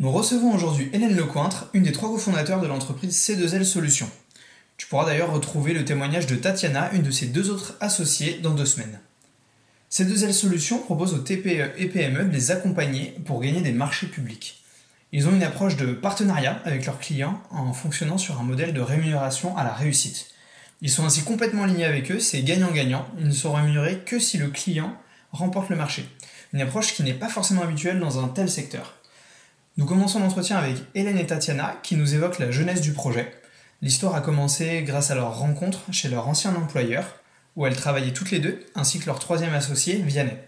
Nous recevons aujourd'hui Hélène Lecointre, une des trois cofondateurs de l'entreprise C2L Solutions. Tu pourras d'ailleurs retrouver le témoignage de Tatiana, une de ses deux autres associées, dans deux semaines. C2L Solutions propose aux TPE et PME de les accompagner pour gagner des marchés publics. Ils ont une approche de partenariat avec leurs clients en fonctionnant sur un modèle de rémunération à la réussite. Ils sont ainsi complètement alignés avec eux, c'est gagnant-gagnant, ils ne sont rémunérés que si le client remporte le marché. Une approche qui n'est pas forcément habituelle dans un tel secteur. Nous commençons l'entretien avec Hélène et Tatiana qui nous évoquent la jeunesse du projet. L'histoire a commencé grâce à leur rencontre chez leur ancien employeur, où elles travaillaient toutes les deux, ainsi que leur troisième associé, Vianney.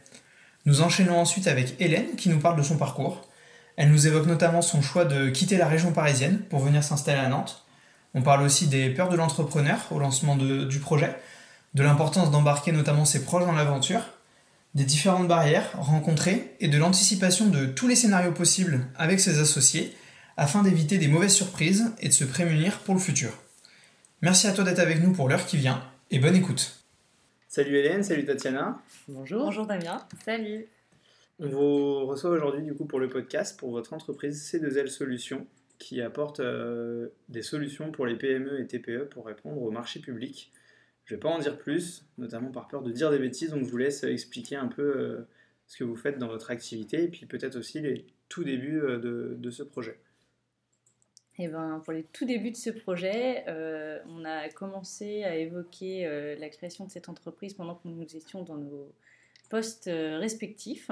Nous enchaînons ensuite avec Hélène qui nous parle de son parcours. Elle nous évoque notamment son choix de quitter la région parisienne pour venir s'installer à Nantes. On parle aussi des peurs de l'entrepreneur au lancement du projet, de l'importance d'embarquer notamment ses proches dans l'aventure, des différentes barrières rencontrées et de l'anticipation de tous les scénarios possibles avec ses associés afin d'éviter des mauvaises surprises et de se prémunir pour le futur. Merci à toi d'être avec nous pour l'heure qui vient et bonne écoute. Salut Hélène, salut Tatiana. Bonjour. Bonjour Damien. Salut. On vous reçoit aujourd'hui du coup pour le podcast pour votre entreprise C2L Solutions qui apporte euh, des solutions pour les PME et TPE pour répondre au marché public je ne vais pas en dire plus, notamment par peur de dire des bêtises, donc je vous laisse expliquer un peu euh, ce que vous faites dans votre activité et puis peut-être aussi les tout débuts euh, de, ce projet. Eh ben, pour les tout débuts de ce projet, euh, on a commencé à évoquer la création de cette entreprise pendant que nous étions dans nos postes respectifs.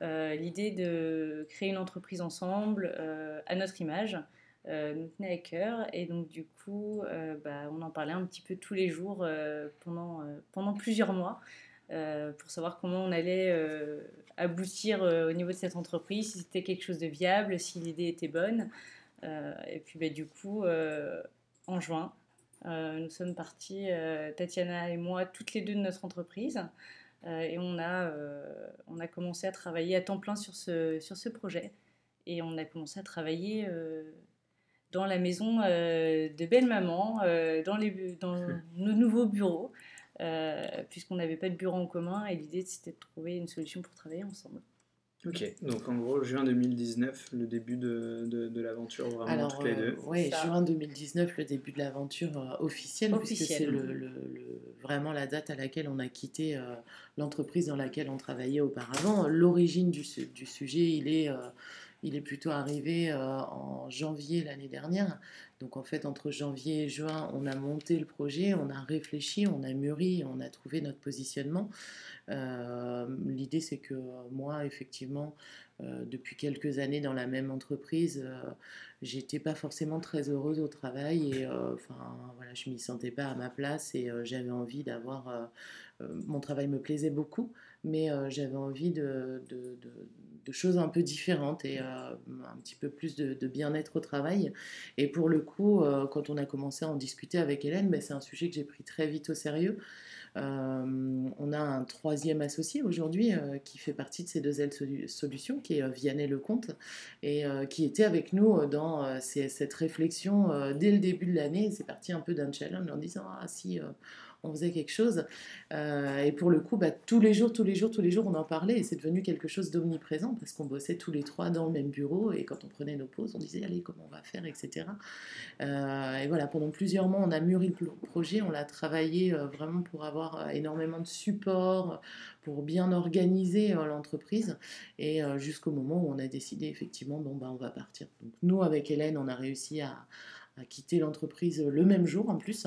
L'idée de créer une entreprise ensemble à notre image, nous tenait à cœur. Et donc, du coup, euh, bah, on en parlait un petit peu tous les jours euh, pendant, pendant plusieurs mois pour savoir comment on allait aboutir au niveau de cette entreprise, si c'était quelque chose de viable, si l'idée était bonne. et puis, bah, du coup, en juin, nous sommes partis, Tatiana et moi, toutes les deux de notre entreprise. et on a, on a commencé à travailler à temps plein sur ce, sur ce projet. Et on a commencé à travailler dans la maison euh, de belle-maman, euh, dans, les, dans nos nouveaux bureaux, euh, puisqu'on n'avait pas de bureau en commun et l'idée c'était de trouver une solution pour travailler ensemble. Ok, donc en gros, juin 2019, le début de, de, l'aventure vraiment Alors, toutes les deux. oui, juin 2019, le début de l'aventure officielle, puisque c'est le, le, vraiment la date à laquelle on a quitté l'entreprise dans laquelle on travaillait auparavant. L'origine du, du, sujet, il est il est plutôt arrivé euh, en janvier l'année dernière. Donc en fait, entre janvier et juin, on a monté le projet, on a réfléchi, on a mûri, on a trouvé notre positionnement. Euh, l'idée, c'est que moi, effectivement, euh, depuis quelques années dans la même entreprise, j'étais pas forcément très heureuse au travail et enfin voilà, je m'y sentais pas à ma place et j'avais envie d'avoir. mon travail me plaisait beaucoup, mais j'avais envie de, de choses un peu différentes et euh, un petit peu plus de, bien-être au travail. Et pour le coup, euh, quand on a commencé à en discuter avec Hélène, ben, c'est un sujet que j'ai pris très vite au sérieux. Euh, on a un troisième associé aujourd'hui qui fait partie de ces deux ailes solutions, qui est Vianney Lecomte, et qui était avec nous dans cette réflexion dès le début de l'année. C'est parti un peu d'un challenge en disant Ah, si on faisait quelque chose. Euh, et pour le coup, bah, tous les jours, tous les jours, tous les jours, on en parlait et c'est devenu quelque chose d'omniprésent parce qu'on bossait tous les trois dans le même bureau et quand on prenait nos pauses, on disait allez, comment on va faire, etc. Euh, et voilà, pendant plusieurs mois, on a mûri le projet, on l'a travaillé euh, vraiment pour avoir énormément de support, pour bien organiser l'entreprise et jusqu'au moment où on a décidé effectivement, bon, bah, on va partir. Nous, avec Hélène, on a réussi à quitter l'entreprise le même jour en plus.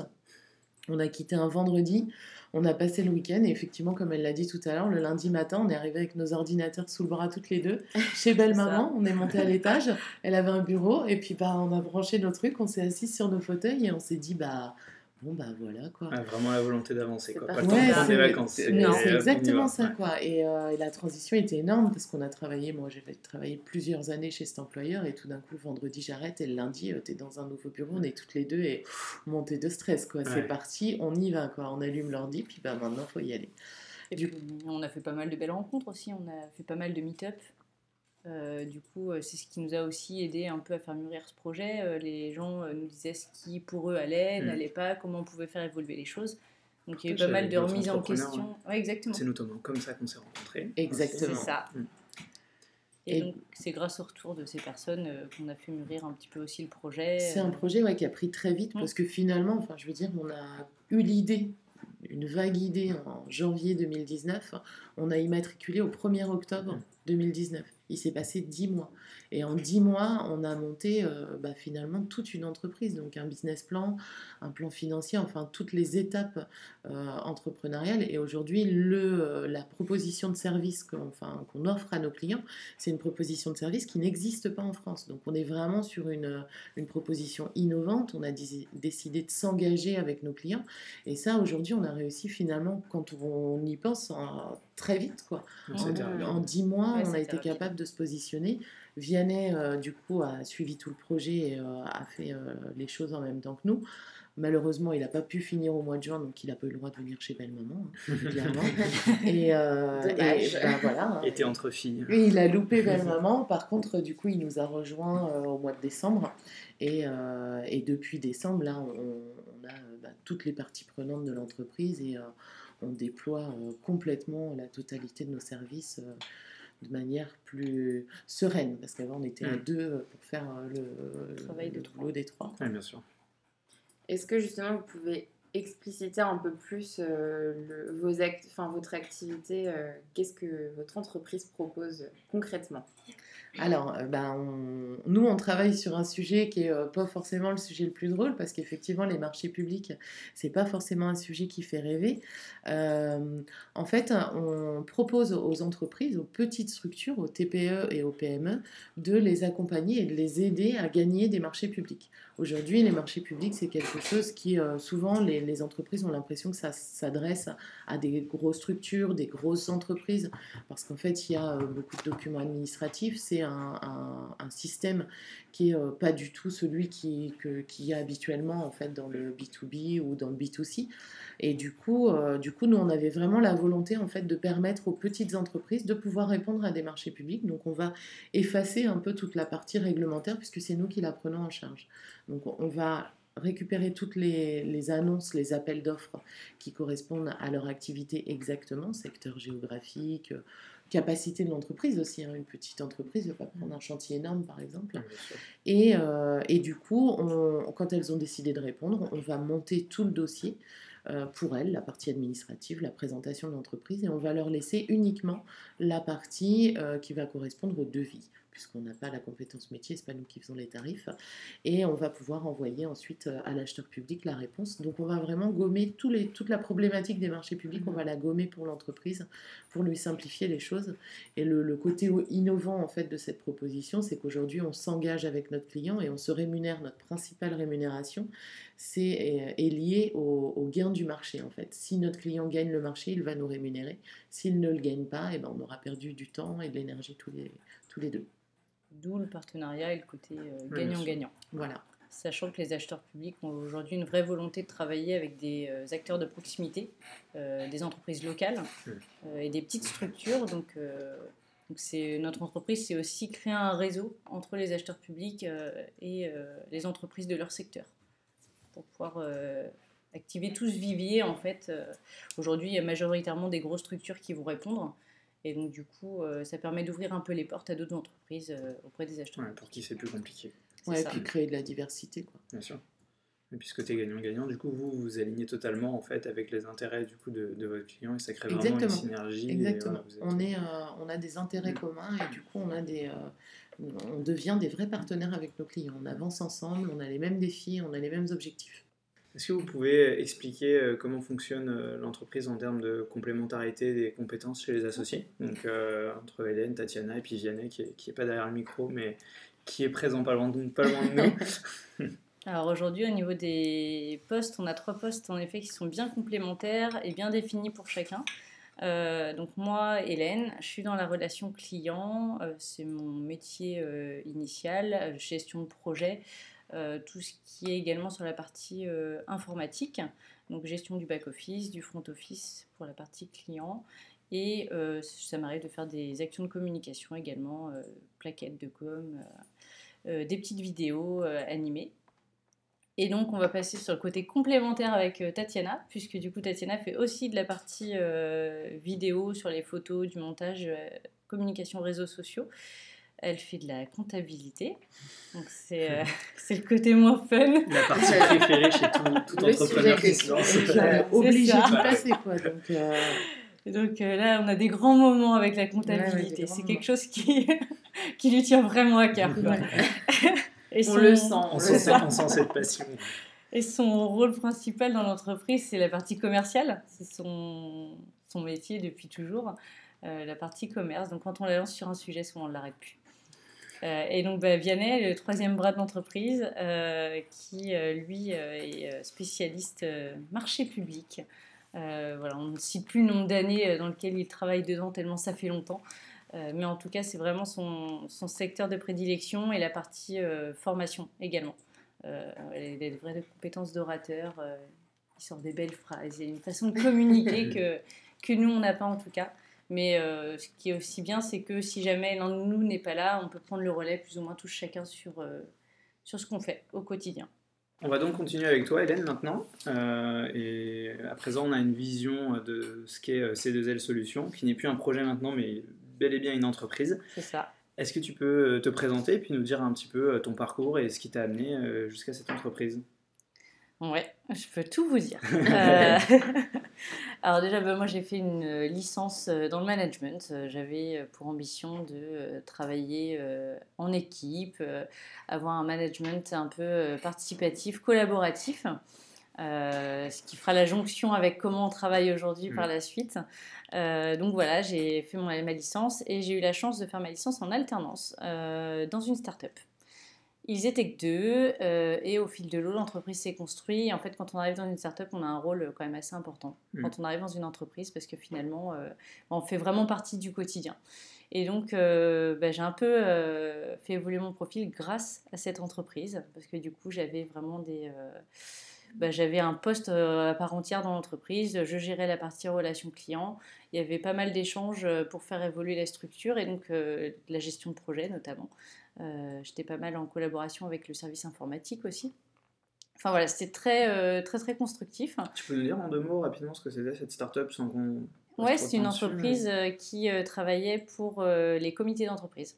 On a quitté un vendredi, on a passé le week-end et effectivement, comme elle l'a dit tout à l'heure, le lundi matin, on est arrivé avec nos ordinateurs sous le bras toutes les deux chez Belle Maman. on est monté à l'étage, elle avait un bureau et puis bah, on a branché nos trucs, on s'est assis sur nos fauteuils et on s'est dit bah bon bah voilà quoi. Ah, vraiment la volonté d'avancer quoi, pas, le temps de prendre des vacances. C'est exactement ça quoi. Et, euh, et, la transition était énorme parce qu'on a travaillé, moi j'ai travaillé plusieurs années chez cet employeur et tout d'un coup vendredi j'arrête et le lundi euh, tu es dans un nouveau bureau, on est toutes les deux et montée de stress quoi. C'est parti, on y va quoi, on allume l'ordi puis bah maintenant faut y aller. Et du... coup, on a fait pas mal de belles rencontres aussi, on a fait pas mal de meet-up. Euh, du coup, euh, c'est ce qui nous a aussi aidé un peu à faire mûrir ce projet. Euh, les gens nous disaient ce qui pour eux allait, mm. n'allait pas, comment on pouvait faire évoluer les choses. Donc il y a eu pas mal de remises en question. Ouais, exactement. C'est notamment comme ça qu'on s'est rencontrés. Exactement. C'est ça. Mm. Et, donc, c'est grâce au retour de ces personnes qu'on a fait mûrir un petit peu aussi le projet. C'est un projet ouais, qui a pris très vite mm. parce que finalement, enfin, je veux dire, on a eu l'idée, une vague idée en janvier 2019. On a immatriculé au 1er octobre 2019. Il s'est passé dix mois. Et en dix mois, on a monté euh, bah, finalement toute une entreprise, donc un business plan, un plan financier, enfin toutes les étapes euh, entrepreneuriales. Et aujourd'hui, le, euh, la proposition de service qu'on offre à nos clients, c'est une proposition de service qui n'existe pas en France. Donc on est vraiment sur une, une proposition innovante. On a décidé de s'engager avec nos clients. Et ça, aujourd'hui, on a réussi finalement, quand on y pense, très vite. Quoi. En, dix mois, on a été capable de se positionner. Vianney, euh, du coup, a suivi tout le projet et euh, a fait euh, les choses en même temps que nous. Malheureusement, il n'a pas pu finir au mois de juin, donc il n'a pas eu le droit de venir chez Belle Maman, hein, évidemment. et, ben, voilà. Était entre filles. il a loupé Belle Maman. Par contre, du coup, il nous a rejoint au mois de décembre. Et, et, depuis décembre, là, on, a bah, toutes les parties prenantes de l'entreprise et on déploie complètement la totalité de nos services de manière plus sereine, parce qu'avant on était à mm. deux euh, pour faire euh, le, travail de boulot des trois. Oui, bien sûr. Est-ce que justement vous pouvez expliciter un peu plus euh, le, vos act votre activité Qu'est-ce que votre entreprise propose concrètement? Alors, euh, ben, nous, on travaille sur un sujet qui n'est euh, pas forcément le sujet le plus drôle, parce qu'effectivement, les marchés publics, c'est pas forcément un sujet qui fait rêver. Euh, en fait, on propose aux entreprises, aux petites structures, aux TPE et aux PME, de les accompagner et de les aider à gagner des marchés publics. Aujourd'hui, les marchés publics, c'est quelque chose qui, souvent, les, entreprises ont l'impression que ça s'adresse à des grosses structures, des grosses entreprises, parce qu'en fait, il y a beaucoup de documents administratifs. C'est un, système qui est euh, pas du tout celui qui, y a habituellement en fait dans le B2B ou dans le B2C. Et du coup, euh, du coup, nous on avait vraiment la volonté en fait de permettre aux petites entreprises de pouvoir répondre à des marchés publics. Donc on va effacer un peu toute la partie réglementaire puisque c'est nous qui la prenons en charge. Donc on va récupérer toutes les annonces, les appels d'offres qui correspondent à leur activité exactement, secteur géographique, capacité de l'entreprise aussi. Hein. Une petite entreprise ne va pas prendre un chantier énorme, par exemple. Et, euh, et, du coup, on, quand elles ont décidé de répondre, on va monter tout le dossier euh, pour elles, la partie administrative, la présentation de l'entreprise, et on va leur laisser uniquement la partie euh, qui va correspondre au devis puisqu'on n'a pas la compétence métier, c'est pas nous qui faisons les tarifs, et on va pouvoir envoyer ensuite euh, à l'acheteur public la réponse. Donc on va vraiment gommer tous les, toute la problématique des marchés publics, on va la gommer pour l'entreprise, pour lui simplifier les choses. Et le, côté innovant en fait de cette proposition, c'est qu'aujourd'hui on s'engage avec notre client et on se rémunère, notre principale rémunération, c'est est, lié au, au, gain du marché en fait. Si notre client gagne le marché, il va nous rémunérer. S'il ne le gagne pas, et eh ben, on aura perdu du temps et de l'énergie tous les, tous les deux. D'où le partenariat et le côté euh, gagnant-gagnant. voilà. Sachant que les acheteurs publics ont aujourd'hui une vraie volonté de travailler avec des euh, acteurs de proximité, euh, des entreprises locales et des petites structures. Donc, donc c'est, notre entreprise, c'est aussi créer un réseau entre les acheteurs publics et les entreprises de leur secteur pour pouvoir activer tout ce vivier. En fait, aujourd'hui, il y a majoritairement des grosses structures qui vont répondre. Et donc, du coup, euh, ça permet d'ouvrir un peu les portes à d'autres entreprises euh, auprès des acheteurs. pour qui c'est plus compliqué. Ouais, et puis créer de la diversité. Quoi. Bien sûr. Et puisque tu es gagnant-gagnant, du coup, vous vous alignez totalement en fait avec les intérêts du coup de, de votre client et ça crée vraiment une synergie. Exactement. on, est, euh, on a des intérêts mm. communs et du coup, on, a des, on devient des vrais partenaires avec nos clients. On avance ensemble, on a les mêmes défis, on a les mêmes objectifs. Est-ce que vous pouvez expliquer euh, comment fonctionne euh, l'entreprise en termes de complémentarité des compétences chez les associés Donc euh, entre Hélène, Tatiana et puis Vianney qui n'est est pas derrière le micro mais qui est présent pas loin de, pas loin de nous. Alors aujourd'hui, au niveau des postes, on a trois postes en effet qui sont bien complémentaires et bien définis pour chacun. Euh, donc moi, Hélène, je suis dans la relation client, euh, c'est mon métier euh, initial, gestion de projet, tout ce qui est également sur la partie informatique, donc gestion du back-office, du front-office pour la partie client, et ça m'arrive de faire des actions de communication également, plaquettes de com, des petites vidéos animées. Et donc, on va passer sur le côté complémentaire avec euh, Tatiana, puisque du coup, Tatiana fait aussi de la partie euh, vidéo sur les photos, du montage, euh, communication réseaux sociaux. Elle fait de la comptabilité. Donc, c'est le côté moins fun. La partie préférée chez tout, tout entrepreneur qui se lance. Obligé d'y passer, quoi. Donc, donc là, on a des grands moments avec la comptabilité. c'est quelque chose qui, qui lui tient vraiment à cœur. on le sent, on, sent, cette passion. Et son rôle principal dans l'entreprise, c'est la partie commerciale. C'est son, son métier depuis toujours, euh, la partie commerce. Donc quand on la lance sur un sujet, souvent on ne l'arrête plus. Euh, et donc bah, Vianney, le troisième bras de l'entreprise, euh, qui lui est spécialiste marché public. voilà, on ne cite plus le nombre d'années dans lequel il travaille dedans, tellement ça fait longtemps. Euh, mais en tout cas, c'est vraiment son, son, secteur de prédilection et la partie euh, formation également. Euh, il a des vraies compétences d'orateur, il sort des belles phrases, il y a une façon de communiquer que, que nous, on n'a pas en tout cas. Mais ce qui est aussi bien, c'est que si jamais l'un de nous n'est pas là, on peut prendre le relais plus ou moins tous chacun sur, sur ce qu'on fait au quotidien. On va donc continuer avec toi, Hélène, maintenant. et à présent, on a une vision de ce qu'est C2L Solutions, qui n'est plus un projet maintenant, mais bel et bien une entreprise. C'est ça. Est-ce que tu peux euh, te présenter et puis nous dire un petit peu euh, ton parcours et ce qui t'a amené euh, jusqu'à cette entreprise? Ouais, je peux tout vous dire. alors déjà, bah, moi j'ai fait une licence dans le management. J'avais pour ambition de travailler en équipe, avoir un management un peu participatif, collaboratif. Euh, ce qui fera la jonction avec comment on travaille aujourd'hui par mm. la suite. Euh, donc voilà, j'ai fait mon, ma licence et j'ai eu la chance de faire ma licence en alternance euh, dans une start-up. Ils étaient que deux et au fil de l'eau, l'entreprise s'est construite. en fait, quand on arrive dans une start-up, on a un rôle quand même assez important mm. quand on arrive dans une entreprise parce que finalement, on fait vraiment partie du quotidien. Et donc, bah, j'ai un peu fait évoluer mon profil grâce à cette entreprise parce que du coup, j'avais vraiment des bah, j'avais un poste euh, à part entière dans l'entreprise, je gérais la partie relation client, il y avait pas mal d'échanges euh, pour faire évoluer la structure et donc euh, la gestion de projet notamment. J'étais pas mal en collaboration avec le service informatique aussi. Enfin voilà, c'était très, très très constructif. Tu peux nous dire en deux mots rapidement ce que c'était cette start-up sans qu'on... Ouais, c'est une entreprise qui travaillait pour les comités d'entreprise.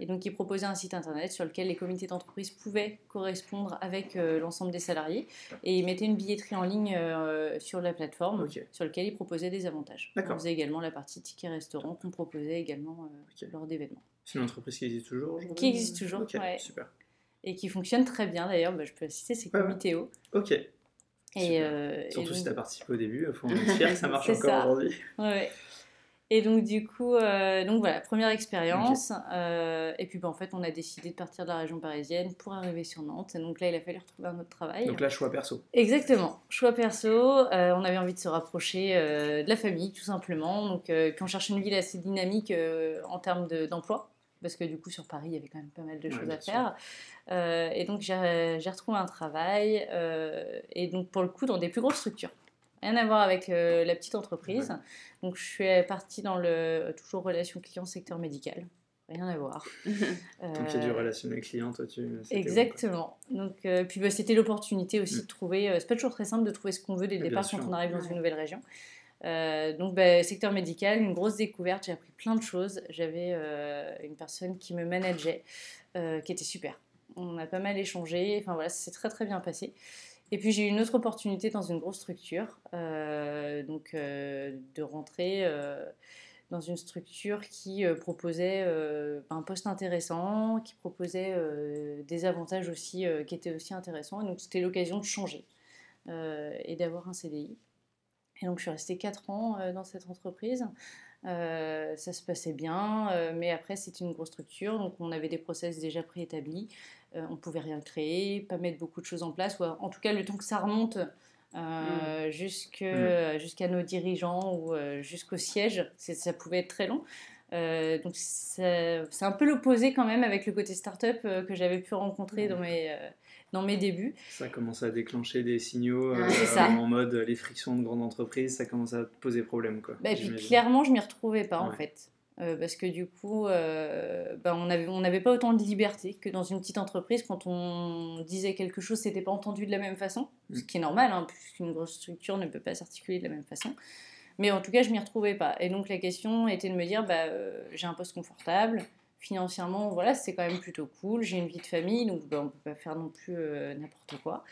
Et donc, ils proposaient un site internet sur lequel les comités d'entreprise pouvaient correspondre avec euh, l'ensemble des salariés. Et ils mettaient une billetterie en ligne euh, sur la plateforme sur laquelle ils proposaient des avantages. On faisait également la partie ticket restaurant qu'on proposait également euh, lors d'événements. C'est une entreprise qui existe toujours aujourd'hui Qui existe toujours, ouais. Super. Et qui fonctionne très bien d'ailleurs. Bah, je peux citer, c'est Comitéo. Ok. Et, Surtout si tu as participé au début, il faut en être fier que ça marche encore aujourd'hui. Ouais. Et donc, du coup, euh, donc voilà, première expérience. Euh, et puis, bah, en fait, on a décidé de partir de la région parisienne pour arriver sur Nantes. Et donc là, il a fallu retrouver un autre travail. Donc là, choix perso. Exactement, choix perso. Euh, on avait envie de se rapprocher de la famille, tout simplement. Donc, puis on cherchait une ville assez dynamique en termes d'emploi. parce que du coup, sur Paris, il y avait quand même pas mal de choses à faire. et donc, j'ai retrouvé un travail. et donc, pour le coup, dans des plus grosses structures. Rien à voir avec euh, la petite entreprise. Donc, je suis partie dans le toujours relation client secteur médical. Rien à voir. Donc, il y a du relationnel client, toi, tu. Exactement. Donc, euh, puis, bah, c'était l'opportunité aussi mm. de trouver. Euh, c'est pas toujours très simple de trouver ce qu'on veut dès le départ quand on arrive dans une nouvelle région. donc, bah, secteur médical, une grosse découverte. J'ai appris plein de choses. J'avais une personne qui me manageait, qui était super. On a pas mal échangé. Enfin, voilà, c'est très, très bien passé. Et puis j'ai eu une autre opportunité dans une grosse structure, euh, donc euh, de rentrer euh, dans une structure qui proposait un poste intéressant, qui proposait des avantages aussi qui étaient aussi intéressants. Et donc c'était l'occasion de changer et d'avoir un CDI. Et donc je suis restée 4 ans dans cette entreprise. ça se passait bien, mais après c'était une grosse structure, donc on avait des process déjà préétablis. On pouvait rien créer, pas mettre beaucoup de choses en place, ou en tout cas le temps que ça remonte mmh. jusqu'à nos dirigeants ou jusqu'au siège, ça pouvait être très long. Euh, donc c'est un peu l'opposé quand même avec le côté start-up euh, que j'avais pu rencontrer dans mes, euh, dans mes débuts. Ça commence à déclencher des signaux en mode les frictions de grande entreprise, ça commence à poser problème. Quoi, bah, et puis clairement, je m'y retrouvais pas en fait. Parce que du coup, bah, on n'avait on avait pas autant de liberté que dans une petite entreprise. Quand on disait quelque chose, c'était pas entendu de la même façon, ce mm. qui est normal, hein, puisqu'une grosse structure ne peut pas s'articuler de la même façon. Mais en tout cas, je m'y retrouvais pas. Et donc la question était de me dire, bah, euh, j'ai un poste confortable, financièrement, voilà, c'est quand même plutôt cool, j'ai une vie de famille, donc bah, on peut pas faire non plus euh, n'importe quoi.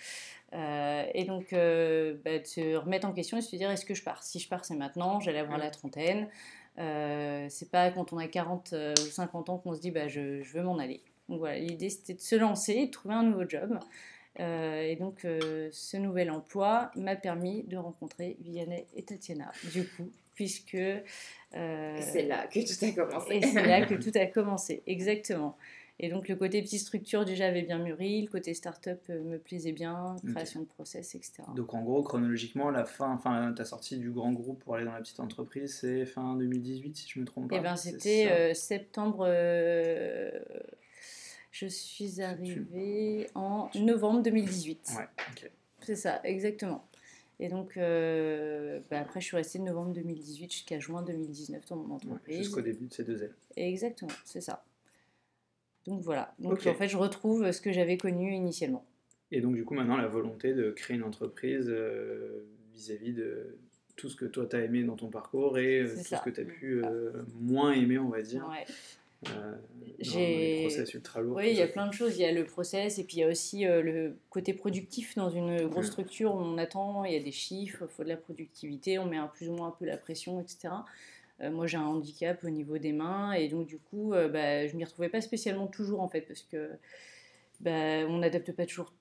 Euh, et donc, bah, de se remettre en question et se dire, est-ce que je pars? Si je pars, c'est maintenant, j'allais avoir la trentaine. C'est pas quand on a 40 ou 50 ans qu'on se dit, bah, je, je veux m'en aller. Donc voilà, l'idée c'était de se lancer, de trouver un nouveau job. Euh, et donc, euh, ce nouvel emploi m'a permis de rencontrer Vianney et Tatiana, du coup, puisque... Euh, c'est là que tout a commencé. Et c'est là que tout a commencé, exactement. Et donc, le côté petite structure déjà avait bien mûri, le côté start-up me plaisait bien, création de process, etc. Donc, en gros, chronologiquement, la fin, enfin, ta sortie du grand groupe pour aller dans la petite entreprise, c'est fin 2018, si je me trompe pas. Eh bien, c'était septembre je suis arrivée en novembre 2018. Ouais, ok. C'est ça, exactement. Et donc, euh, bah, après, je suis restée de novembre 2018 jusqu'à juin 2019 dans mon entreprise. Jusqu'au début de ces deux ailes. Exactement, c'est ça. Donc voilà. Donc en fait, je retrouve ce que j'avais connu initialement. Et donc, du coup, maintenant, la volonté de créer une entreprise euh, vis-à-vis de tout ce que toi, tu as aimé dans ton parcours et euh, tout ce que tu as pu moins aimer, on va dire. Ouais. Euh, j'ai ultra lourds. Oui, il y a plein de choses. Il y a le process et puis il y a aussi euh, le côté productif dans une grosse structure. On attend, il y a des chiffres, il faut de la productivité, on met un, plus ou moins un peu la pression, etc. Euh, moi, j'ai un handicap au niveau des mains et donc du coup, bah, je m'y retrouvais pas spécialement toujours en fait parce que bah, on n'adapte pas toujours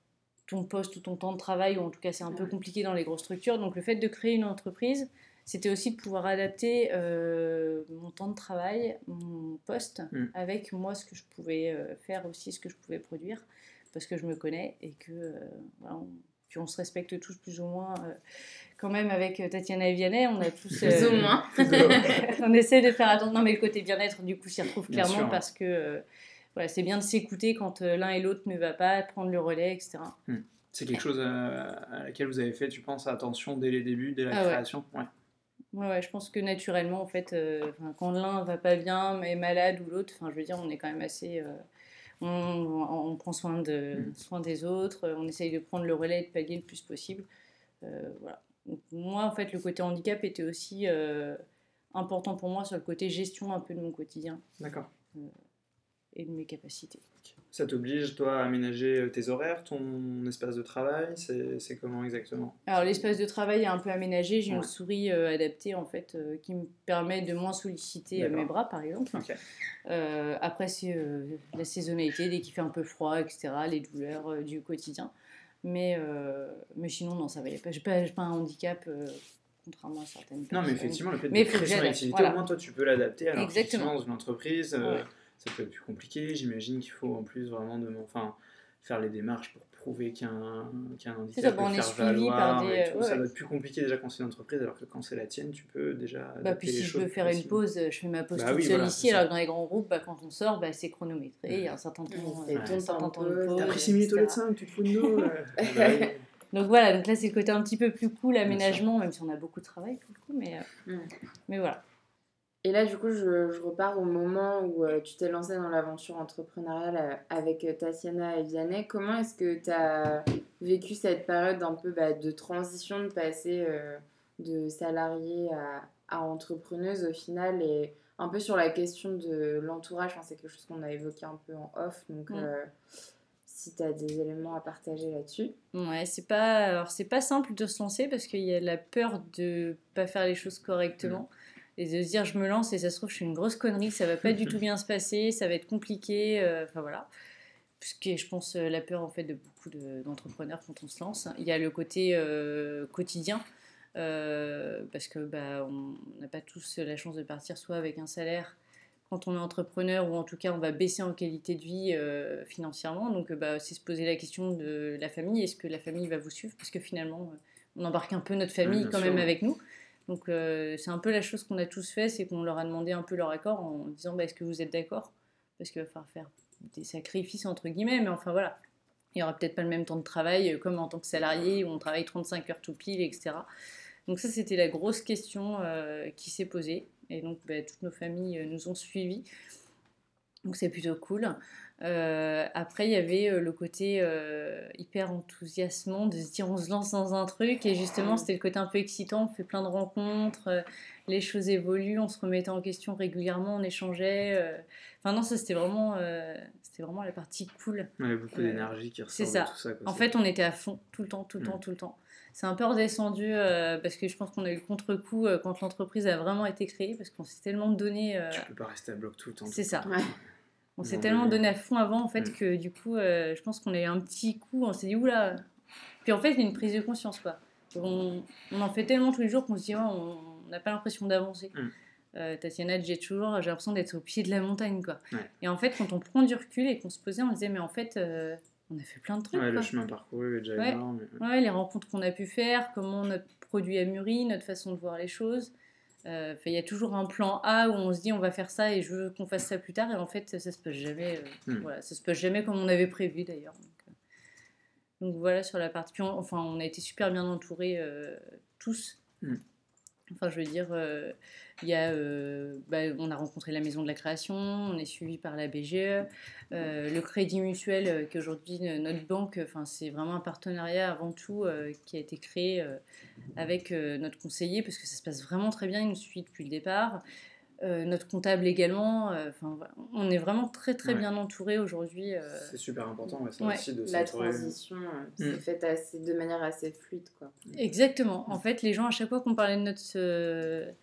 ton poste ou ton temps de travail ou en tout cas c'est un peu compliqué dans les grosses structures. Donc le fait de créer une entreprise, c'était aussi de pouvoir adapter euh, mon temps de travail, mon poste, mm. avec moi ce que je pouvais euh, faire aussi, ce que je pouvais produire, parce que je me connais et que euh, on, puis on se respecte tous plus ou moins. Quand même, avec Tatiana et Vianney, on a tous. plus ou moins. on essaie de faire attention. Non, mais le côté bien-être, du coup, s'y retrouve clairement parce que voilà, c'est bien de s'écouter quand l'un et l'autre ne va pas, prendre le relais, etc. Mm. C'est quelque chose à, laquelle vous avez fait, tu penses, attention dès les débuts, dès la ah création? Ouais. Ouais, je pense que naturellement, en fait, euh, quand l'un va pas bien, mais est malade ou l'autre, enfin, je veux dire, on est quand même assez. Euh, on, on, prend soin, de, mm. soin des autres, on essaye de prendre le relais et de pallier le plus possible. Euh, moi, en fait, le côté handicap était aussi important pour moi sur le côté gestion un peu de mon quotidien. D'accord. et de mes capacités. Ça t'oblige, toi, à aménager euh, tes horaires, ton espace de travail? C'est comment exactement? Alors, l'espace de travail est un peu aménagé. J'ai une souris euh, adaptée, en fait, euh, qui me permet de moins solliciter mes bras, par exemple. après, c'est la saisonnalité, dès qu'il fait un peu froid, etc., les douleurs du quotidien. Mais, mais sinon, non, ça va. Je n'ai pas, pas, un handicap contrairement à certaines personnes. Non, mais effectivement, le fait de créer son activité, au moins, toi, tu peux l'adapter à dans une entreprise ça peut être plus compliqué. J'imagine qu'il faut en plus vraiment de, enfin, faire les démarches pour prouver qu'il y a un, qu y a un handicap, ça, bon, faire valoir des... et tout. Ça va être plus compliqué déjà quand c'est une entreprise, alors que quand c'est la tienne, tu peux déjà. Bah, puis si je veux faire une pause, je fais ma pause bah toute seule ici, alors dans les grands groupes, bah, quand on sort, bah, c'est chronométré, il y a un certain temps, ouais. un certain temps de pause. T'as pris 6 minutes au lieu de 5, tu te fous de nous. Donc voilà, donc là c'est le côté un petit peu plus cool, l'aménagement, même si on a beaucoup de travail pour le coup, mais, euh, mm. mais voilà. Et là, du coup, je, repars au moment où euh, tu t'es lancé dans l'aventure entrepreneuriale euh, avec euh, Tatiana et Vianney. Comment est-ce que tu as vécu cette période un peu bah, de transition, de passer de salarié à, entrepreneuse au final et un peu sur la question de l'entourage, c'est quelque chose qu'on a évoqué un peu en off, donc si tu as des éléments à partager là-dessus. Ouais, c'est pas, alors c'est pas simple de se lancer parce qu'il y a la peur de pas faire les choses correctement. Et de se dire je me lance et ça se trouve je suis une grosse connerie, ça va pas du tout bien se passer, ça va être compliqué, euh, enfin voilà. Ce qui est, je pense, euh, la peur en fait de beaucoup d'entrepreneurs quand on se lance. Il y a le côté euh, quotidien. parce que bah, on n'a pas tous la chance de partir soit avec un salaire quand on est entrepreneur ou en tout cas on va baisser en qualité de vie financièrement. Donc bah, c'est se poser la question de la famille. Est-ce que la famille va vous suivre? Parce que finalement, on embarque un peu notre famille quand même avec nous. Donc c'est un peu la chose qu'on a tous fait, c'est qu'on leur a demandé un peu leur accord en disant bah, est-ce que vous êtes d'accord? Parce qu'il va falloir faire des sacrifices entre guillemets, mais enfin voilà, il n'y aura peut-être pas le même temps de travail euh, comme en tant que salarié où on travaille 35 heures tout pile, etc. Donc ça, c'était la grosse question euh, qui s'est posée. Et donc, bah, toutes nos familles euh, nous ont suivis. Donc c'est plutôt cool. Après, il y avait le côté hyper enthousiasmant de se dire on se lance dans un truc. Et justement, c'était le côté un peu excitant. On fait plein de rencontres, les choses évoluent, on se remettait en question régulièrement, on échangeait. Enfin non, ça c'était vraiment, c'était vraiment la partie cool. Il y avait beaucoup d'énergie qui ressortait. C'est ça. Tout ça en fait, on était à fond, tout le temps, tout le temps, mm. tout le temps. C'est un peu redescendu euh, parce que je pense qu'on a eu le contre-coup euh, quand l'entreprise a vraiment été créée parce qu'on s'est tellement donné. Euh, tu peux pas rester à bloc tout le temps. C'est ça. On s'est tellement donné à fond avant en fait que du coup, je pense qu'on a eu un petit coup, on s'est dit oula. Puis en fait, il y a une prise de conscience quoi. On, on, en fait tellement tous les jours qu'on se dit on n'a pas l'impression d'avancer. Mm euh, Tatiana j'ai toujours, j'ai l'impression d'être au pied de la montagne, quoi. Et en fait, quand on prend du recul et qu'on se posait, on disait, mais en fait, euh, on a fait plein de trucs. Ouais, le chemin parcouru est déjà ouais. Ouais, les rencontres qu'on a pu faire, comment notre produit a mûri, notre façon de voir les choses. Euh, il y a toujours un plan A où on se dit on va faire ça et je veux qu'on fasse ça plus tard et en fait ça, se passe jamais euh, hmm. voilà ça se passe jamais comme on avait prévu d'ailleurs donc, voilà sur la partie enfin on a été super bien entourés tous hmm. Enfin je veux dire il y a, euh, bah, on a rencontré la Maison de la Création, on est suivi par la BGE, euh, le Crédit Mutuel, euh, qui aujourd'hui notre banque, c'est vraiment un partenariat avant tout qui a été créé avec notre conseiller parce que ça se passe vraiment très bien, il nous suit depuis le départ. Notre comptable également. Enfin, on est vraiment très très bien entouré aujourd'hui. C'est super important, ça aussi de La transition s'est mm. faite assez, de manière assez fluide, quoi. Exactement. En fait, les gens à chaque fois qu'on parlait de notre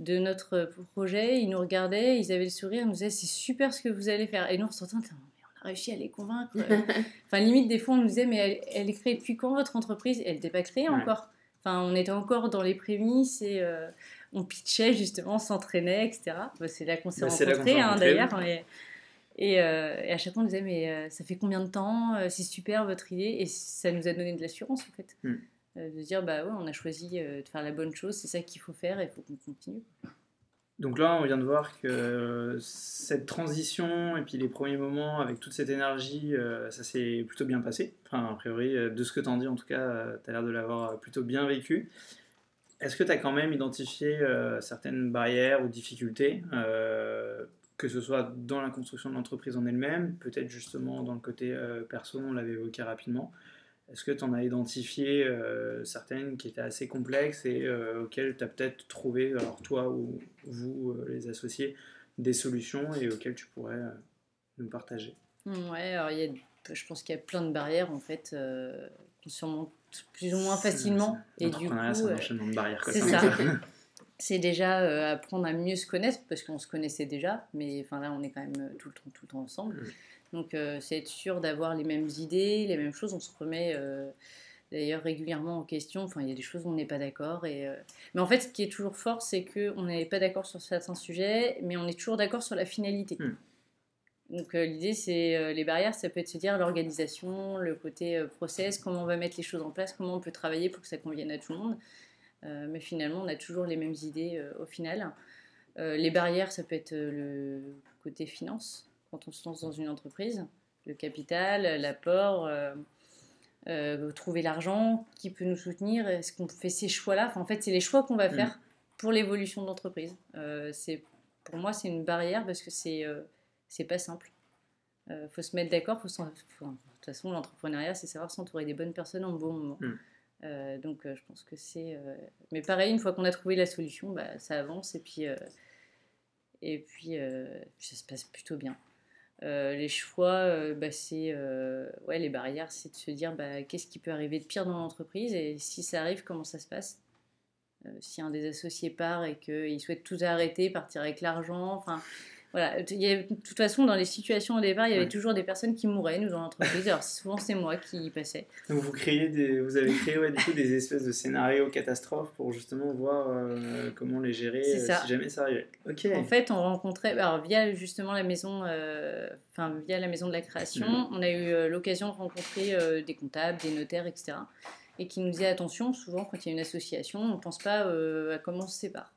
de notre projet, ils nous regardaient, ils avaient le sourire, ils nous disaient c'est super ce que vous allez faire. Et nous, on s'entendait, on a réussi à les convaincre. enfin, limite, des fois, on nous disait mais elle, elle est créée depuis quand votre entreprise? Elle n'était pas créée encore. Enfin, on était encore dans les prémices et euh, on pitchait justement, on s'entraînait, etc. Bah, c'est là qu'on s'est bah, rencontrés, hein, d'ailleurs. Euh, et, à chaque fois, on nous disait mais euh, ça fait combien de temps C'est super votre idée. Et ça nous a donné de l'assurance, en fait. Hmm. Euh, de dire bah ouais, on a choisi euh, de faire la bonne chose, c'est ça qu'il faut faire et il faut qu'on continue. Donc là, on vient de voir que cette transition et puis les premiers moments avec toute cette énergie, euh, ça s'est plutôt bien passé. Enfin, a priori, de ce que tu en dis, en tout cas, tu as l'air de l'avoir plutôt bien vécu. Est-ce que tu as quand même identifié certaines barrières ou difficultés, que ce soit dans la construction de l'entreprise en elle-même, peut-être justement dans le côté perso, on l'avait évoqué rapidement, est-ce que tu en as identifié euh, certaines qui étaient assez complexes et euh, auxquelles tu as peut-être trouvé, alors toi ou vous, euh, les associés, des solutions et auxquelles tu pourrais nous partager? Ouais, alors y a, je pense qu'il y a plein de barrières en fait qu'on surmonte plus ou moins facilement. Et du coup, c'est barrières. C'est ça. c'est déjà apprendre à mieux se connaître parce qu'on se connaissait déjà, mais enfin là on est quand même tout le temps, tout le temps ensemble. Donc euh, c'est être sûr d'avoir les mêmes idées, les mêmes choses. On se remet euh, d'ailleurs régulièrement en question. Enfin, il y a des choses où on n'est pas d'accord. Et, euh, Mais en fait, ce qui est toujours fort, c'est qu'on n'est pas d'accord sur certains sujets, mais on est toujours d'accord sur la finalité. Hmm. Donc l'idée, c'est les barrières, ça peut être se dire l'organisation, le côté process, comment on va mettre les choses en place, comment on peut travailler pour que ça convienne à tout le monde. mais finalement, on a toujours les mêmes idées au final. les barrières, ça peut être le côté finance quand on se lance dans une entreprise. Le capital, l'apport, euh, euh, trouver l'argent, qui peut nous soutenir, est-ce qu'on fait ces choix-là? En fait, c'est les choix qu'on va mm. faire pour l'évolution de l'entreprise. Euh, pour moi, c'est une barrière parce que c'est c'est pas simple. Il faut se mettre d'accord. Faut, de toute façon, l'entrepreneuriat, c'est savoir s'entourer des bonnes personnes en bon moment. Mm. donc, je pense que c'est. Mais pareil, une fois qu'on a trouvé la solution, bah, ça avance et puis, et puis ça se passe plutôt bien. Euh, les choix, euh, bah, c'est euh, ouais, les barrières, c'est de se dire bah, qu'est-ce qui peut arriver de pire dans l'entreprise et si ça arrive, comment ça se passe? si un des associés part et qu'il souhaite tout arrêter, partir avec l'argent, enfin voilà, de toute façon, dans les situations au départ, il y avait toujours des personnes qui mouraient, nous, dans l'entreprise. Alors, souvent, c'est moi qui y passais. Donc, vous, créez des, vous avez créé du coup, des espèces de scénarios catastrophes pour justement voir euh, comment les gérer euh, si jamais ça arrivait. Ok. En fait, on rencontrait, alors, via justement la maison, euh, enfin, via la maison de la création, mm. on a eu l'occasion de rencontrer des comptables, des notaires, etc. Et qui nous disaient attention, souvent, quand il y a une association, on ne pense pas à comment on se sépare.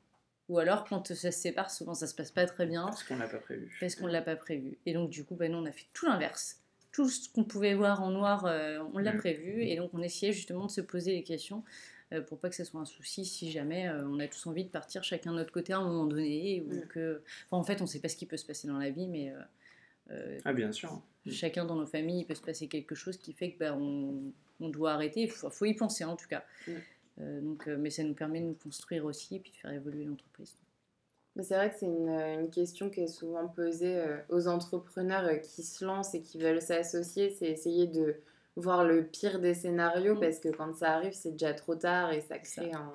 Ou alors, quand ça se sépare, souvent ça se passe pas très bien. Parce qu'on l'a pas prévu. Parce qu'on l'a pas prévu. Et donc, du coup, bah, nous, on a fait tout l'inverse. Tout ce qu'on pouvait voir en noir, euh, on l'a prévu. Et donc, on essayait justement de se poser les questions euh, pour pas que ce soit un souci si jamais euh, on a tous envie de partir chacun de notre côté à un moment donné. Ou que... enfin, en fait, on sait pas ce qui peut se passer dans la vie, mais. ah, bien sûr. Chacun dans nos familles, il peut se passer quelque chose qui fait que bah, on, on doit arrêter. Il faut, faut, y penser en tout cas. Euh, donc, euh, mais ça nous permet de nous construire aussi et puis de faire évoluer l'entreprise. C'est vrai que c'est une, une, question qui est souvent posée euh, aux entrepreneurs qui se lancent et qui veulent s'associer, c'est essayer de voir le pire des scénarios mm. parce que quand ça arrive, c'est déjà trop tard et ça crée un...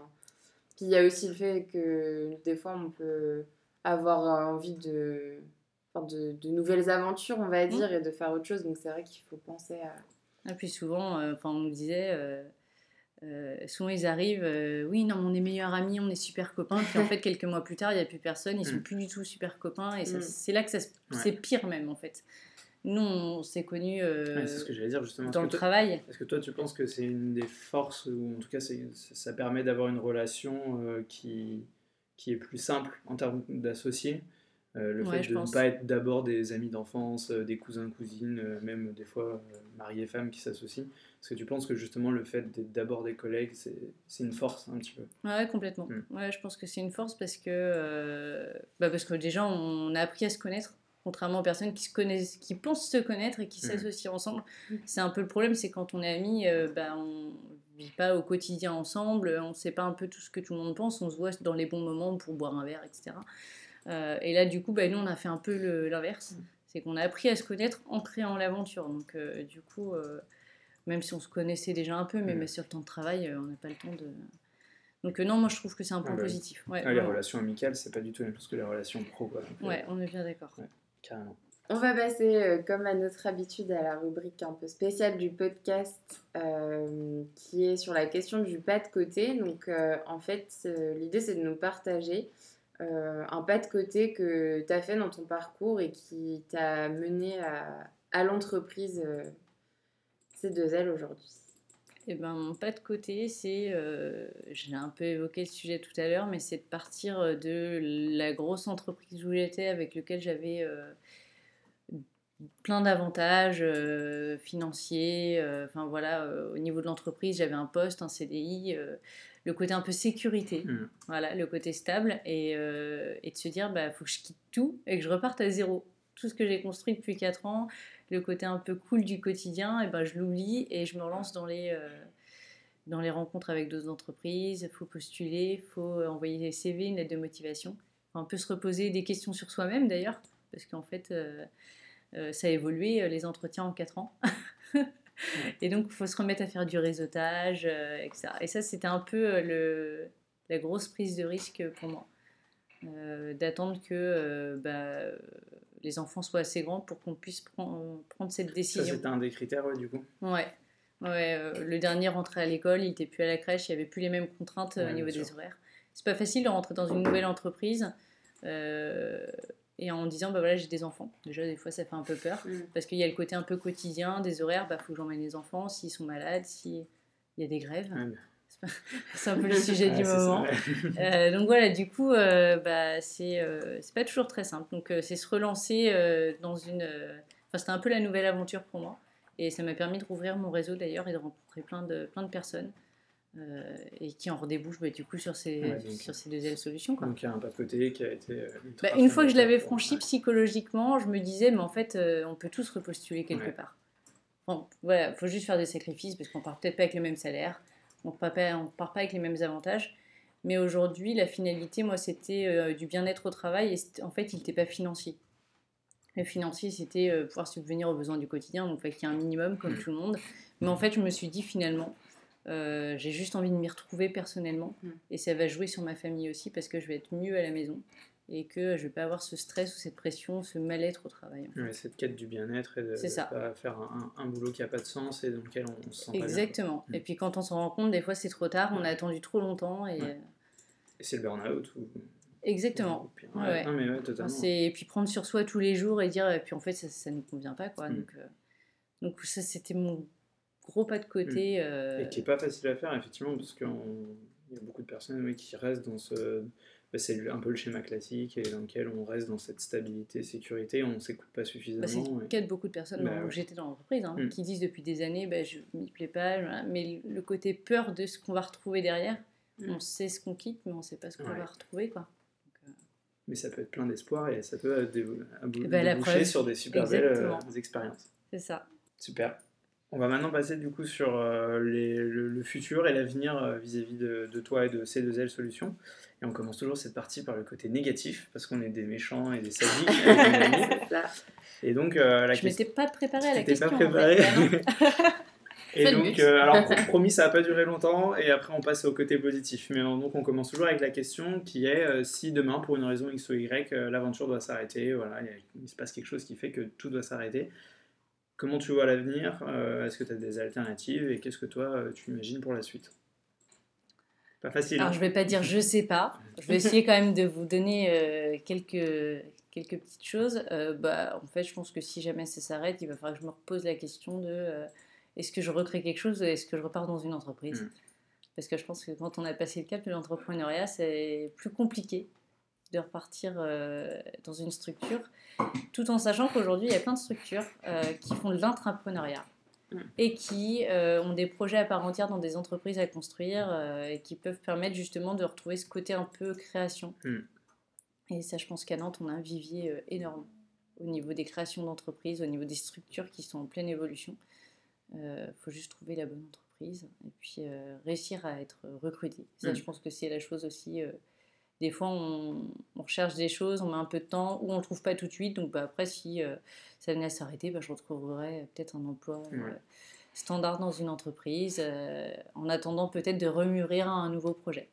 Puis il y a aussi le fait que des fois, on peut avoir envie de, de, de, nouvelles aventures, on va mm. dire, et de faire autre chose. Donc c'est vrai qu'il faut penser à... Et ah, puis souvent, enfin on nous disait euh, souvent ils arrivent, euh, oui, non, on est meilleurs amis, on est super copains. Puis en fait, quelques mois plus tard, il n'y a plus personne, ils sont mm. plus du tout super copains. Et mm. c'est là que c'est pire même en fait. Nous, on s'est connus euh, ce que dire, justement. dans le travail. Est-ce que toi, tu penses que c'est une des forces, ou en tout cas, ça permet d'avoir une relation qui, qui est plus simple en termes d'associés le fait de ne pas être d'abord des amis d'enfance, des cousins, cousines, même des fois mariés, femmes qui s'associent? Est-ce que tu penses que justement le fait d'être d'abord des collègues, c'est une force un petit peu Ouais, complètement. Hmm. Ouais, je pense que c'est une force parce que, euh, bah parce que déjà, on a appris à se connaître, contrairement aux personnes qui, se connaissent, qui pensent se connaître et qui hmm. s'associent ensemble. Hmm. C'est un peu le problème, c'est quand on est amis, euh, bah, on vit pas au quotidien ensemble, on ne sait pas un peu tout ce que tout le monde pense, on se voit dans les bons moments pour boire un verre, etc. Euh, et là, du coup, bah, nous, on a fait un peu l'inverse. C'est qu'on a appris à se connaître en créant l'aventure. Donc, du coup même si on se connaissait déjà un peu, mais, mm. sur le temps de travail, euh, on n'a pas le temps de. Donc euh, non, moi je trouve que c'est un point ah bah positif. Ouais, ah, les relations amicales, c'est pas du tout la même chose que les relations pro. Quoi. ouais, on est bien d'accord. carrément. On va passer, euh, comme à notre habitude, à la rubrique un peu spéciale du podcast qui est sur la question du pas de côté. Donc, en fait, l'idée, c'est de nous partager un pas de côté que tu as fait dans ton parcours et qui t'a mené à, à l'entreprise ces deux ailes aujourd'hui eh ben, mon pas de côté, c'est, euh, j'ai un peu évoqué le sujet tout à l'heure, mais c'est de partir euh, de la grosse entreprise où j'étais, avec laquelle j'avais euh, plein d'avantages financiers. Enfin voilà, au niveau de l'entreprise, j'avais un poste, un CDI, le côté un peu sécurité, mmh. voilà, le côté stable, et, et de se dire, bah, faut que je quitte tout et que je reparte à zéro. Tout ce que j'ai construit depuis 4 ans, le côté un peu cool du quotidien, et ben je l'oublie et je me relance dans les, euh, dans les rencontres avec d'autres entreprises. Il faut postuler, il faut envoyer des CV, une lettre de motivation. on peut se reposer des questions sur soi-même d'ailleurs, parce qu'en fait, euh, euh, ça a évolué les entretiens en 4 ans. et donc, il faut se remettre à faire du réseautage, etc. Et ça, c'était un peu le, la grosse prise de risque pour moi. d'attendre que bah, les enfants soient assez grands pour qu'on puisse prendre, cette décision. Ça, c'était un des critères, ouais, du coup Ouais. ouais euh, le dernier rentrait à l'école, il n'était plus à la crèche, il n'y avait plus les mêmes contraintes euh, au niveau des horaires. C'est pas facile de rentrer dans une nouvelle entreprise euh, et en disant bah voilà j'ai des enfants. Déjà des fois ça fait un peu peur mm. parce qu'il y a le côté un peu quotidien des horaires. Bah faut que j'emmène les enfants s'ils sont malades, s'il y a des grèves. C'est un peu le sujet du moment. Euh, donc voilà, du coup, euh, bah, c'est euh, pas toujours très simple. Donc c'est se relancer dans une. Enfin, c'était un peu la nouvelle aventure pour moi. Et ça m'a permis de rouvrir mon réseau d'ailleurs et de rencontrer plein de, plein de personnes. et qui en redébouchent bah, du coup sur ces, sur ces deuxièmes solutions. Quoi. Donc il y a un pas de côté qui a été. Bah, une fois que je l'avais franchi psychologiquement, je me disais, mais en fait, on peut tous repostuler quelque part. Bon, voilà, faut juste faire des sacrifices parce qu'on part peut-être pas avec le même salaire on ne part pas avec les mêmes avantages. Mais aujourd'hui, la finalité, moi, c'était euh, du bien-être au travail et en fait, il n'était pas financier. Le financier, c'était euh, pouvoir subvenir aux besoins du quotidien, donc il y a un minimum comme tout le monde. Mais en fait, je me suis dit finalement, euh, j'ai juste envie de m'y retrouver personnellement mmh. et ça va jouer sur ma famille aussi parce que je vais être mieux à la maison. Et que je vais pas avoir ce stress ou cette pression, ce mal-être au travail. cette quête du bien-être et de ne pas faire un, boulot qui n'a pas de sens et dans lequel on, se sent Exactement. Pas bien, et puis quand on s'en rend compte, des fois c'est trop tard, on a attendu trop longtemps et... Et c'est le burn-out ou... Exactement. Ouais. mais totalement. et puis prendre sur soi tous les jours et dire, et puis en fait ça ne nous convient pas. Quoi. Mm. Donc, euh, donc ça c'était mon gros pas de côté. Mm. Euh, et qui n'est pas facile à faire effectivement parce qu'il y a beaucoup de personnes qui restent dans ce... Bah, c'est un peu le schéma classique et dans lequel on reste dans cette stabilité, sécurité, on ne s'écoute pas suffisamment. Bah, c'est beaucoup de personnes bah, j'étais dans l'entreprise hein, mm. qui disent depuis des années bah, je m'y plais pas, mais le côté peur de ce qu'on va retrouver derrière, on sait ce qu'on quitte, mais on ne sait pas ce qu'on va retrouver. Quoi mais ça peut être plein d'espoir et ça peut déboucher sur des super belles euh, expériences. C'est ça. Super. On va maintenant passer du coup sur euh, le, futur et l'avenir euh, vis-à-vis de, toi et de C2L Solutions. Et on commence toujours cette partie par le côté négatif, parce qu'on est des méchants et des sadiques. et donc, la Je ne m'étais pas préparée à la question. pas préparée. Et donc, euh, alors promis, ça n'a pas duré longtemps, et après on passe au côté positif. Mais donc on commence toujours avec la question qui est euh, si demain, pour une raison X ou Y, euh, l'aventure doit s'arrêter, voilà, il, se passe quelque chose qui fait que tout doit s'arrêter. Comment tu vois l'avenir Est-ce que tu as des alternatives Et qu'est-ce que toi tu imagines pour la suite? Pas facile. Alors hein. je vais pas dire je sais pas. Je vais essayer quand même de vous donner quelques quelques petites choses. bah, en fait, je pense que si jamais ça s'arrête, il va falloir que je me repose la question de est-ce que je recrée quelque chose ou est-ce que je repars dans une entreprise? Mm. Parce que je pense que quand on a passé le cap de l'entrepreneuriat, c'est plus compliqué de repartir euh, dans une structure, tout en sachant qu'aujourd'hui, il y a plein de structures euh, qui font de l'intrapreneuriat mm. et qui euh, ont des projets à part entière dans des entreprises à construire et qui peuvent permettre justement de retrouver ce côté un peu création. Mm. Et ça, je pense qu'à Nantes, on a un vivier énorme au niveau des créations d'entreprises, au niveau des structures qui sont en pleine évolution. Il euh, faut juste trouver la bonne entreprise et puis euh, réussir à être recruté. Ça, mm. je pense que c'est la chose aussi. Euh, des fois, on, recherche des choses, on met un peu de temps ou on ne le trouve pas tout de suite. Donc, bah, après, si ça venait à s'arrêter, bah, je retrouverais peut-être un emploi standard dans une entreprise en attendant peut-être de remurir un nouveau projet.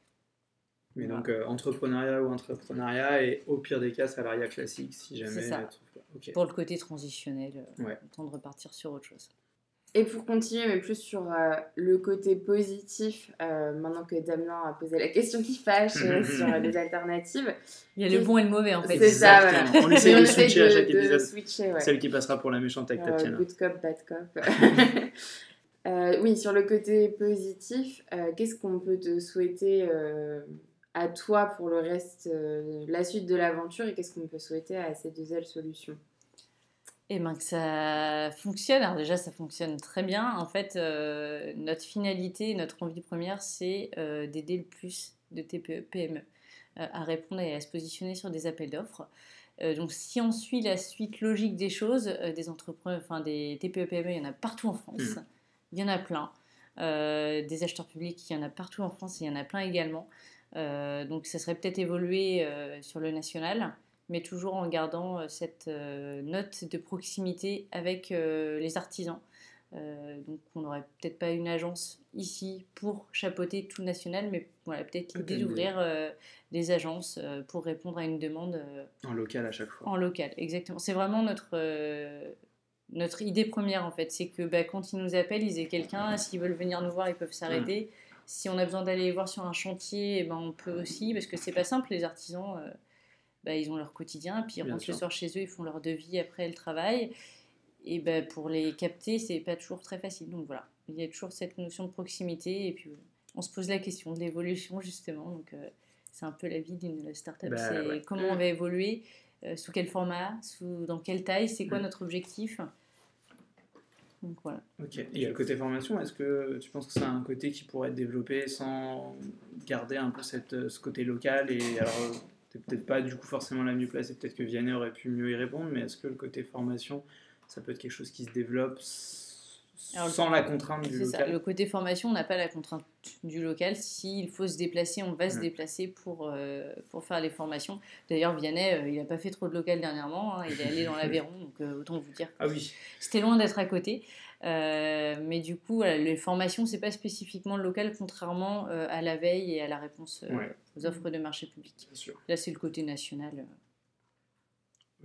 Mais donc, entrepreneuriat ou entrepreneuriat et au pire des cas, salariat classique si jamais. Ça. Pour le côté transitionnel, ouais. temps de repartir sur autre chose. Et pour continuer, mais plus sur euh, le côté positif, euh, maintenant que Damien a posé la question qui fâche euh, sur les alternatives. Il y a le bon et le mauvais en fait. C'est ça, voilà. On essaie de switcher à chaque épisode. Celle qui passera pour la méchante avec Tatiana. good cop, bad cop. oui, sur le côté positif, qu'est-ce qu'on peut te souhaiter à toi pour le reste, la suite de l'aventure et qu'est-ce qu'on peut souhaiter à ces deux ailes solutions? Et eh ben que ça fonctionne. Alors déjà, ça fonctionne très bien. En fait, euh, notre finalité, notre envie première, c'est euh, d'aider le plus de TPE, PME euh, à répondre et à se positionner sur des appels d'offres. donc, si on suit la suite logique des choses, des entrepreneurs, enfin des TPE, PME, il y en a partout en France. Mmh. Il y en a plein. des acheteurs publics, il y en a partout en France, il y en a plein également. donc, ça serait peut-être évoluer sur le national mais toujours en gardant euh, cette euh, note de proximité avec euh, les artisans. donc on n'aurait peut-être pas une agence ici pour chapeauter tout national, mais voilà, peut-être l'idée d'ouvrir des agences pour répondre à une demande. en local à chaque fois. En local, exactement. C'est vraiment notre, notre idée première en fait. C'est que bah, quand ils nous appellent, ils aient quelqu'un. S'ils veulent venir nous voir, ils peuvent s'arrêter. Si on a besoin d'aller voir sur un chantier, eh ben, on peut aussi, parce que c'est pas simple, les artisans. Bah, ils ont leur quotidien, puis ils rentrent le soir chez eux, ils font leur devis après le travail. Et bah, pour les capter, c'est pas toujours très facile. Donc voilà, il y a toujours cette notion de proximité, et puis on se pose la question de l'évolution justement. Donc euh, c'est un peu la vie d'une startup. Bah, c'est comment on va évoluer, euh, sous quel format, sous, dans quelle taille, c'est quoi mm. notre objectif. Donc voilà. Ok. Et il y a le côté formation. Est-ce que tu penses que c'est un côté qui pourrait être développé sans garder un peu cette, ce côté local et alors peut-être pas du coup forcément la mieux placée, peut-être que Vianney aurait pu mieux y répondre, mais est-ce que le côté formation, ça peut être quelque chose qui se développe sans la contrainte du local. Ça. Le côté formation, on n'a pas la contrainte du local. S'il faut se déplacer, on va se déplacer pour, euh, pour faire les formations. D'ailleurs, Vianney, euh, il n'a pas fait trop de local dernièrement. Hein. il est allé dans l'Aveyron, donc euh, autant vous dire. Ah oui. C'était loin d'être à côté. Mais du coup, les formations, c'est pas spécifiquement local, contrairement à la veille et à la réponse aux offres de marché public. Là, c'est le côté national.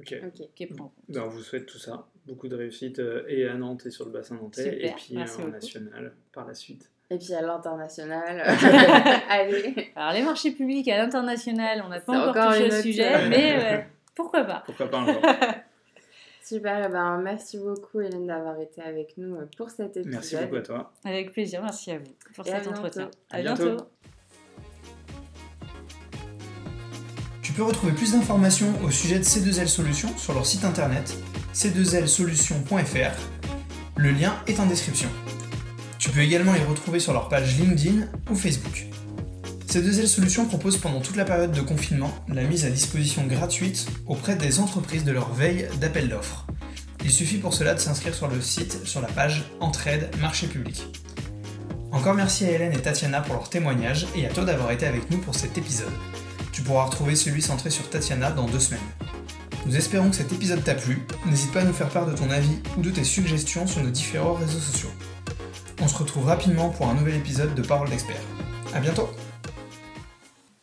Ok. Qui ben, on vous souhaite tout ça. Beaucoup de réussite euh, et à Nantes et sur le bassin nantais. et puis euh, en national par la suite. Et puis à l'international. Allez. Alors les marchés publics à l'international, on n'a pas encore, touché le sujet, mais pourquoi pas Pourquoi pas jour Super, eh ben, merci beaucoup Hélène d'avoir été avec nous euh, pour cet épisode. Merci beaucoup à toi. Avec plaisir, merci à vous pour cet entretien. À, bientôt. Tu peux retrouver plus d'informations au sujet de C2L Solutions sur leur site internet c2lsolutions.fr. Le lien est en description. Tu peux également y retrouver sur leur page LinkedIn ou Facebook. C2L Solutions propose pendant toute la période de confinement la mise à disposition gratuite auprès des entreprises de leur veille d'appel d'offres. Il suffit pour cela de s'inscrire sur le site sur la page Entraide Marché Public. Encore merci à Hélène et Tatiana pour leur témoignage et à toi d'avoir été avec nous pour cet épisode. Tu pourras retrouver celui centré sur Tatiana dans deux semaines. Nous espérons que cet épisode t'a plu. N'hésite pas à nous faire part de ton avis ou de tes suggestions sur nos différents réseaux sociaux. On se retrouve rapidement pour un nouvel épisode de Parole d'expert. A bientôt